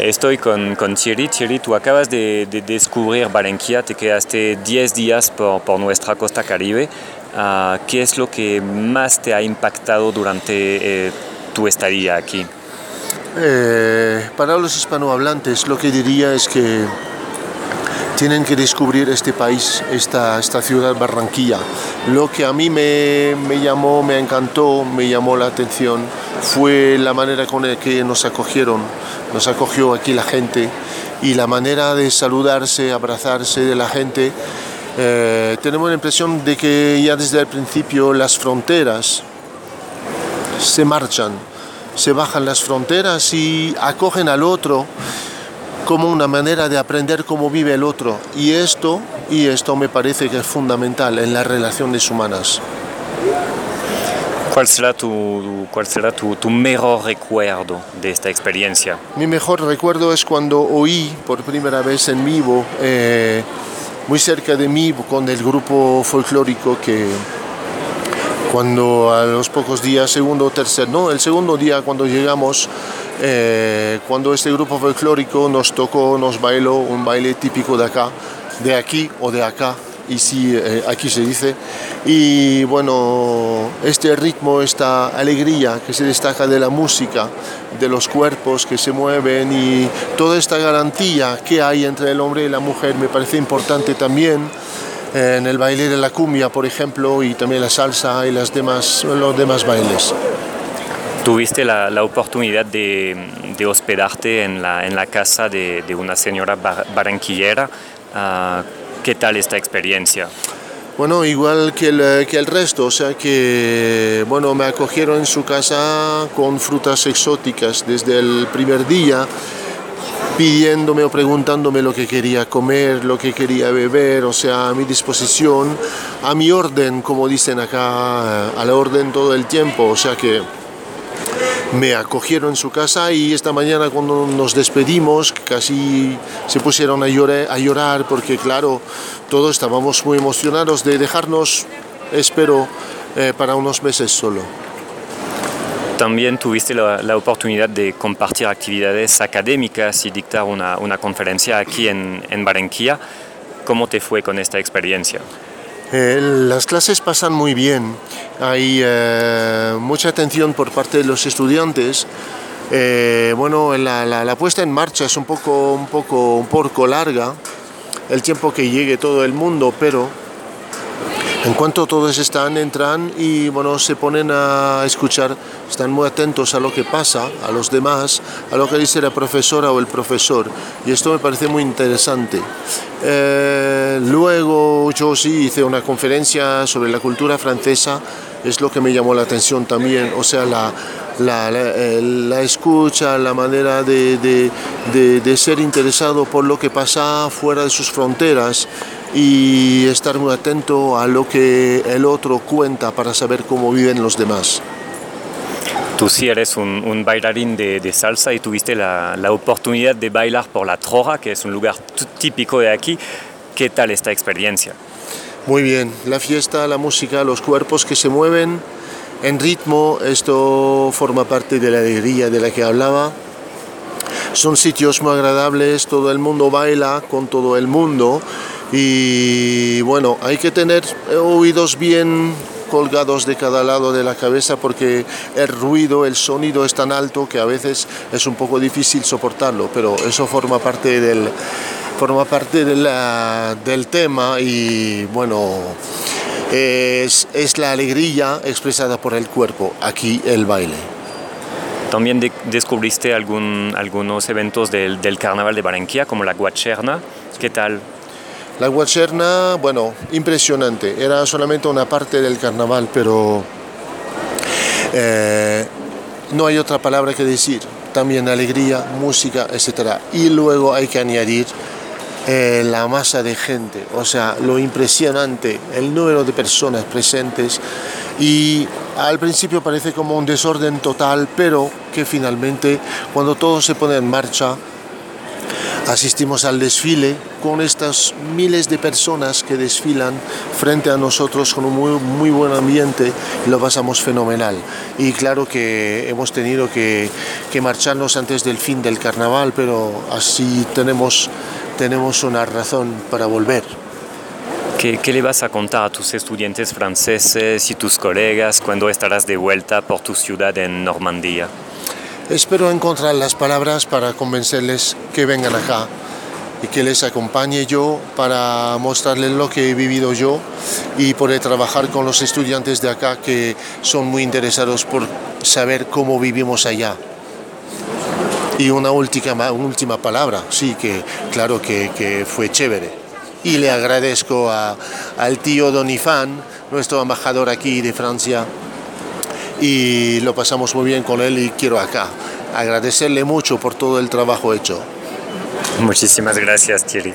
Estoy con, con Thierry. Thierry, tú acabas de, de descubrir Barranquilla, te quedaste 10 días por, por nuestra costa caribe. Uh, ¿Qué es lo que más te ha impactado durante eh, tu estadía aquí? Eh, para los hispanohablantes lo que diría es que tienen que descubrir este país, esta, esta ciudad Barranquilla. Lo que a mí me, me, llamó, me encantó, me llamó la atención fue la manera con la que nos acogieron, nos acogió aquí la gente y la manera de saludarse, abrazarse de la gente. Eh, tenemos la impresión de que ya desde el principio las fronteras se marchan, se bajan las fronteras y acogen al otro como una manera de aprender cómo vive el otro. Y esto, y esto me parece que es fundamental en las relaciones humanas. ¿Cuál será, tu, cuál será tu, tu, mejor recuerdo de esta experiencia? Mi mejor recuerdo es cuando oí por primera vez en vivo, eh, muy cerca de mí, con el grupo folclórico que cuando a los pocos días, segundo o tercer, no, el segundo día cuando llegamos, eh, cuando este grupo folclórico nos tocó, nos bailó un baile típico de acá, de aquí o de acá, y sí, eh, aquí se dice. Y bueno, este ritmo, esta alegría que se destaca de la música, de los cuerpos que se mueven y toda esta garantía que hay entre el hombre y la mujer me parece importante también en el baile de la cumbia, por ejemplo, y también la salsa y las demás, los demás bailes. Tuviste la, la oportunidad de, de, hospedarte en la, en la casa de, de una señora bar, barranquillera. Uh, ¿Qué tal esta experiencia? Bueno, igual que el, que el resto, o sea que, bueno, me acogieron en su casa con frutas exóticas desde el primer día, pidiéndome o preguntándome lo que quería comer, lo que quería beber, o sea, a mi disposición, a mi orden, como dicen acá, a la orden todo el tiempo, o sea que me acogieron en su casa y esta mañana cuando nos despedimos casi se pusieron a llorar, porque claro, todos estábamos muy emocionados de dejarnos, espero, eh, para unos meses solo. También tuviste la, la, oportunidad de compartir actividades académicas y dictar una, una conferencia aquí en, en Barranquilla. ¿Cómo te fue con esta experiencia? Eh, las clases pasan muy bien, hay eh, mucha atención por parte de los estudiantes. Eh, bueno, la, la, la, puesta en marcha es un poco, un, poco, un poco larga, el tiempo que llegue todo el mundo, pero en cuanto todos están, entran y bueno, se ponen a escuchar, están muy atentos a lo que pasa, a los demás, a lo que dice la profesora o el profesor. Y esto me parece muy interesante. Eh, luego yo sí hice una conferencia sobre la cultura francesa, es lo que me llamó la atención también, o sea, la, la, la, la escucha, la manera de, de, de, de ser interesado por lo que pasa fuera de sus fronteras y estar muy atento a lo que el otro cuenta para saber cómo viven los demás. Tú sí eres un, un bailarín de, de, salsa y tuviste la, la, oportunidad de bailar por la Troja, que es un lugar típico de aquí. ¿Qué tal esta experiencia? Muy bien, la fiesta, la música, los cuerpos que se mueven en ritmo, esto forma parte de la alegría de la que hablaba. Son sitios muy agradables, todo el mundo baila con todo el mundo y bueno, hay que tener oídos bien colgados de cada lado de la cabeza porque el ruido, el sonido es tan alto que a veces es un poco difícil soportarlo, pero eso forma parte del, forma parte de del tema y bueno, es, es, la alegría expresada por el cuerpo, aquí el baile. También de, descubriste algún, algunos eventos del, del carnaval de Barranquilla, como la Guacherna. ¿Qué tal? La Guacherna, bueno, impresionante. Era solamente una parte del carnaval, pero eh, no hay otra palabra que decir. También alegría, música, etc. Y luego hay que añadir eh, la masa de gente, o sea, lo impresionante, el número de personas presentes. Y al principio parece como un desorden total, pero que finalmente, cuando todo se pone en marcha, asistimos al desfile con estas miles de personas que desfilan frente a nosotros con un muy, muy buen ambiente y lo pasamos fenomenal. Y claro que hemos tenido que, que marcharnos antes del fin del carnaval, pero así tenemos, tenemos una razón para volver. ¿Qué, ¿Qué, le vas a contar a tus estudiantes franceses y tus colegas cuando estarás de vuelta por tu ciudad en Normandía? Espero encontrar las palabras para convencerles que vengan acá y que les acompañe yo para mostrarles lo que he vivido yo y poder trabajar con los estudiantes de acá que son muy interesados por saber cómo vivimos allá. Y una última, una última palabra, sí, que claro que, fue chévere y le agradezco a, al tío Donifan, nuestro embajador aquí de Francia, y lo pasamos muy bien con él y quiero acá agradecerle mucho por todo el trabajo hecho. Muchísimas gracias, Thierry.